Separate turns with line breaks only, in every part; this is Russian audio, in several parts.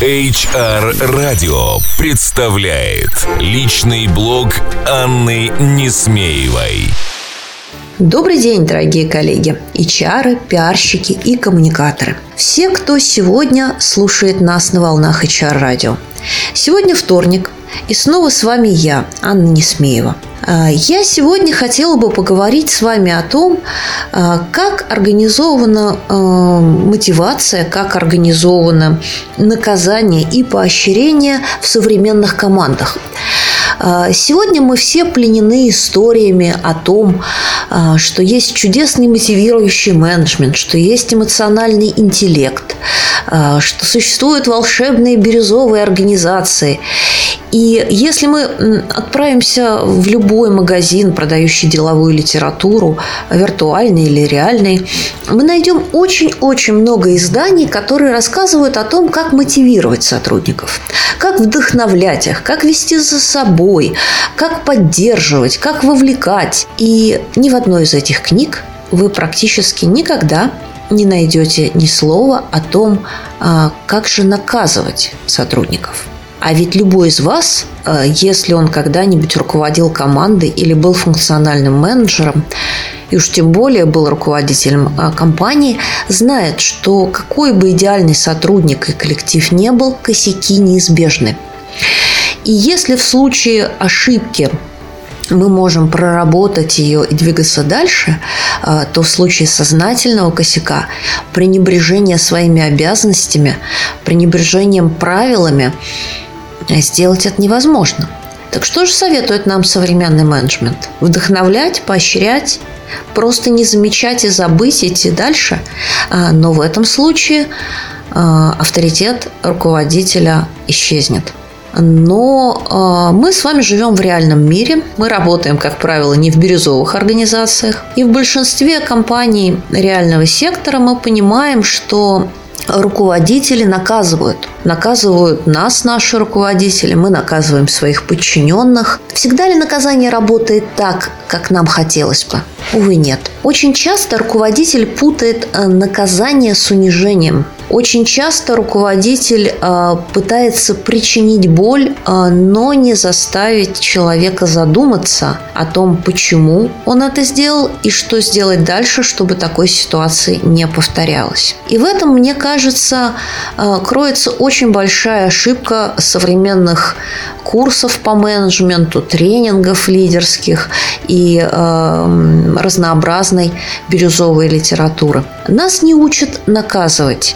HR Radio представляет личный блог Анны Несмеевой.
Добрый день, дорогие коллеги, HR, пиарщики и коммуникаторы. Все, кто сегодня слушает нас на волнах HR радио. Сегодня вторник, и снова с вами я, Анна Несмеева. А, я сегодня хотела бы поговорить с вами о том, а, как организована а, мотивация, как организовано наказание и поощрение в современных командах. Сегодня мы все пленены историями о том, что есть чудесный мотивирующий менеджмент, что есть эмоциональный интеллект, что существуют волшебные бирюзовые организации. И если мы отправимся в любой магазин, продающий деловую литературу, виртуальный или реальный, мы найдем очень-очень много изданий, которые рассказывают о том, как мотивировать сотрудников, как вдохновлять их, как вести за собой, как поддерживать, как вовлекать. И ни в одной из этих книг вы практически никогда не найдете ни слова о том, а, как же наказывать сотрудников. А ведь любой из вас, э, если он когда-нибудь руководил командой или был функциональным менеджером, и уж тем более был руководителем э, компании, знает, что какой бы идеальный сотрудник и коллектив не был, косяки неизбежны. И если в случае ошибки мы можем проработать ее и двигаться дальше, э, то в случае сознательного косяка, пренебрежения своими обязанностями, пренебрежением правилами, сделать это невозможно. Так что же советует нам современный менеджмент? Вдохновлять, поощрять, просто не замечать и забыть, идти дальше. А, но в этом случае а, авторитет руководителя исчезнет. Но мы с вами живем в реальном мире. Мы работаем, как правило, не в бирюзовых организациях. И в большинстве компаний реального сектора мы понимаем, что руководители наказывают. Наказывают нас, наши руководители, мы наказываем своих подчиненных. Всегда ли наказание работает так, как нам хотелось бы? Увы, нет. Очень часто руководитель путает э, наказание с унижением. Очень часто руководитель э, пытается причинить боль, э, но не заставить человека задуматься о том, почему он это сделал и что сделать дальше, чтобы такой ситуации не повторялось. И в этом, мне кажется, кроется очень большая ошибка современных курсов по менеджменту, тренингов лидерских и разнообразной бирюзовой литературы. Нас не учат наказывать.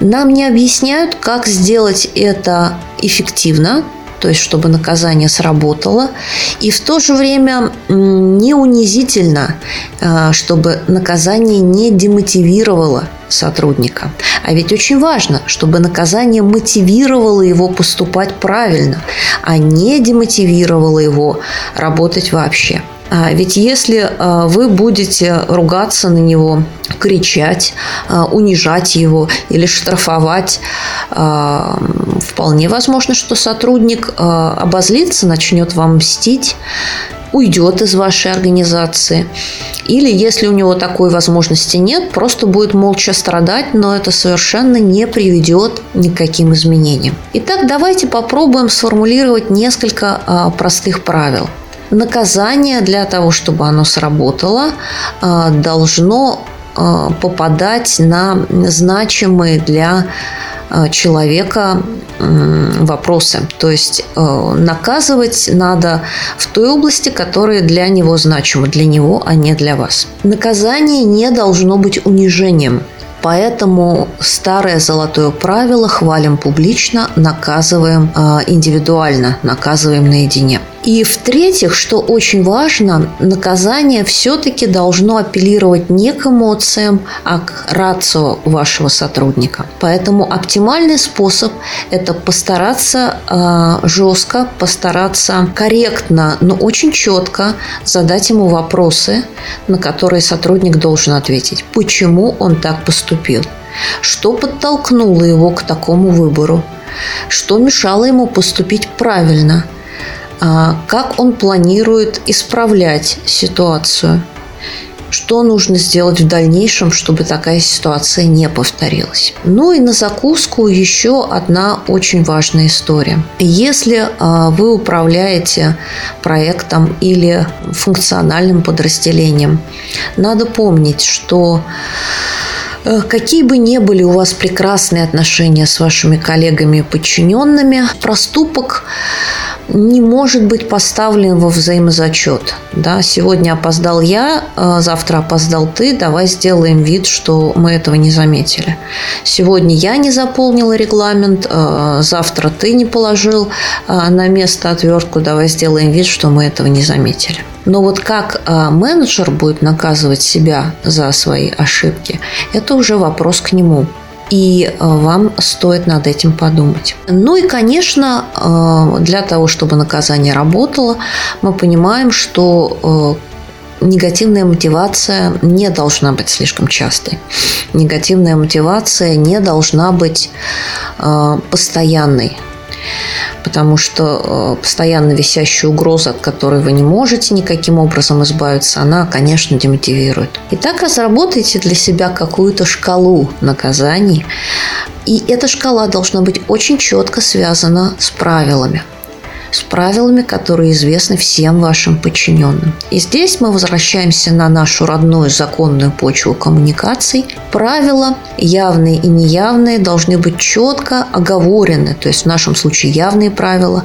Нам не объясняют, как сделать это эффективно, то есть чтобы наказание сработало, и в то же время не унизительно, а, чтобы наказание не демотивировало сотрудника. А ведь очень важно, чтобы наказание мотивировало его поступать правильно, а не демотивировало его работать вообще. А ведь если а, вы будете ругаться на него, кричать, а, унижать его или штрафовать, вполне возможно, что сотрудник обозлится, начнет вам мстить, уйдет из вашей организации. Или, если у него такой возможности нет, просто будет молча страдать, но это совершенно не приведет ни к каким изменениям. Итак, давайте попробуем сформулировать несколько простых правил – наказание для того, чтобы оно сработало, а, должно а, попадать на значимые для а, человека вопросы. То есть наказывать надо в той области, которая для него значима, для него, а не для вас. Наказание не должно быть унижением. Поэтому старое золотое правило хвалим публично, наказываем индивидуально, наказываем наедине. И в-третьих, что очень важно, наказание все-таки должно апеллировать не к эмоциям, а к рацио вашего сотрудника. Поэтому оптимальный способ – это постараться э, жестко, постараться корректно, но очень четко задать ему вопросы, на которые сотрудник должен ответить. Почему он так поступил? Что подтолкнуло его к такому выбору? Что мешало ему поступить правильно – а, как он планирует исправлять ситуацию. что нужно сделать в дальнейшем, чтобы такая ситуация не повторилась. Ну и на закуску еще одна очень важная история. Если а, вы управляете проектом или функциональным подразделением, надо помнить, что э, Какие бы ни были у вас прекрасные отношения с вашими коллегами и подчиненными, проступок не может быть поставлен во взаимозачет. Да, сегодня опоздал я, а завтра опоздал ты, давай сделаем вид, что мы этого не заметили. Сегодня я не заполнила регламент, а завтра ты не положил а, на место отвертку, давай сделаем вид, что мы этого не заметили. Но вот как менеджер будет наказывать себя за свои ошибки, это уже вопрос к нему и э, вам стоит над этим подумать. Ну и, конечно, э, для того, чтобы наказание работало, мы понимаем, что э, негативная мотивация не должна быть слишком частой. Негативная мотивация не должна быть постоянной потому что э, постоянно висящая угроза, от которой вы не можете никаким образом избавиться, она, конечно, демотивирует. Итак, разработайте для себя какую-то шкалу наказаний, и эта шкала должна быть очень четко связана с правилами с правилами, которые известны всем вашим подчиненным. И здесь мы возвращаемся на нашу родную законную почву коммуникаций. Правила, явные и неявные, должны быть четко оговорены. То есть в нашем случае явные правила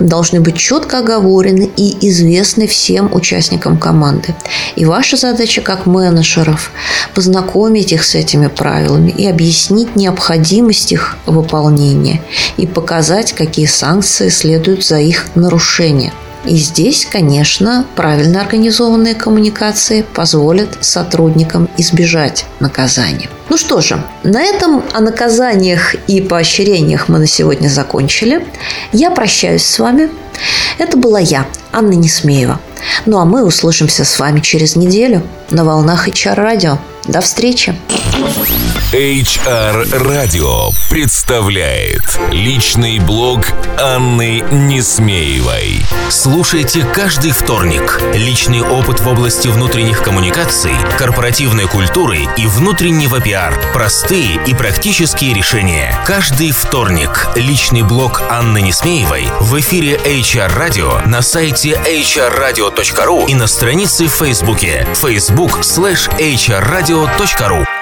должны быть четко оговорены и известны всем участникам команды. И ваша задача как менеджеров познакомить их с этими правилами и объяснить необходимость их выполнения и показать, какие санкции следуют за их нарушение. И здесь, конечно, правильно организованные коммуникации позволят сотрудникам избежать наказания. Ну что же, на этом о наказаниях и поощрениях мы на сегодня закончили. Я прощаюсь с вами. Это была я, Анна Несмеева. Ну а мы услышимся с вами через неделю на волнах HR радио. До встречи!
HR Radio представляет личный блог Анны Несмеевой.
Слушайте каждый вторник. Личный опыт в области внутренних коммуникаций, корпоративной культуры и внутреннего пиар. Простые и практические решения. Каждый вторник. Личный блог Анны Несмеевой в эфире HR Radio на сайте hrradio.ru и на странице в Фейсбуке facebook slash hrradio.ru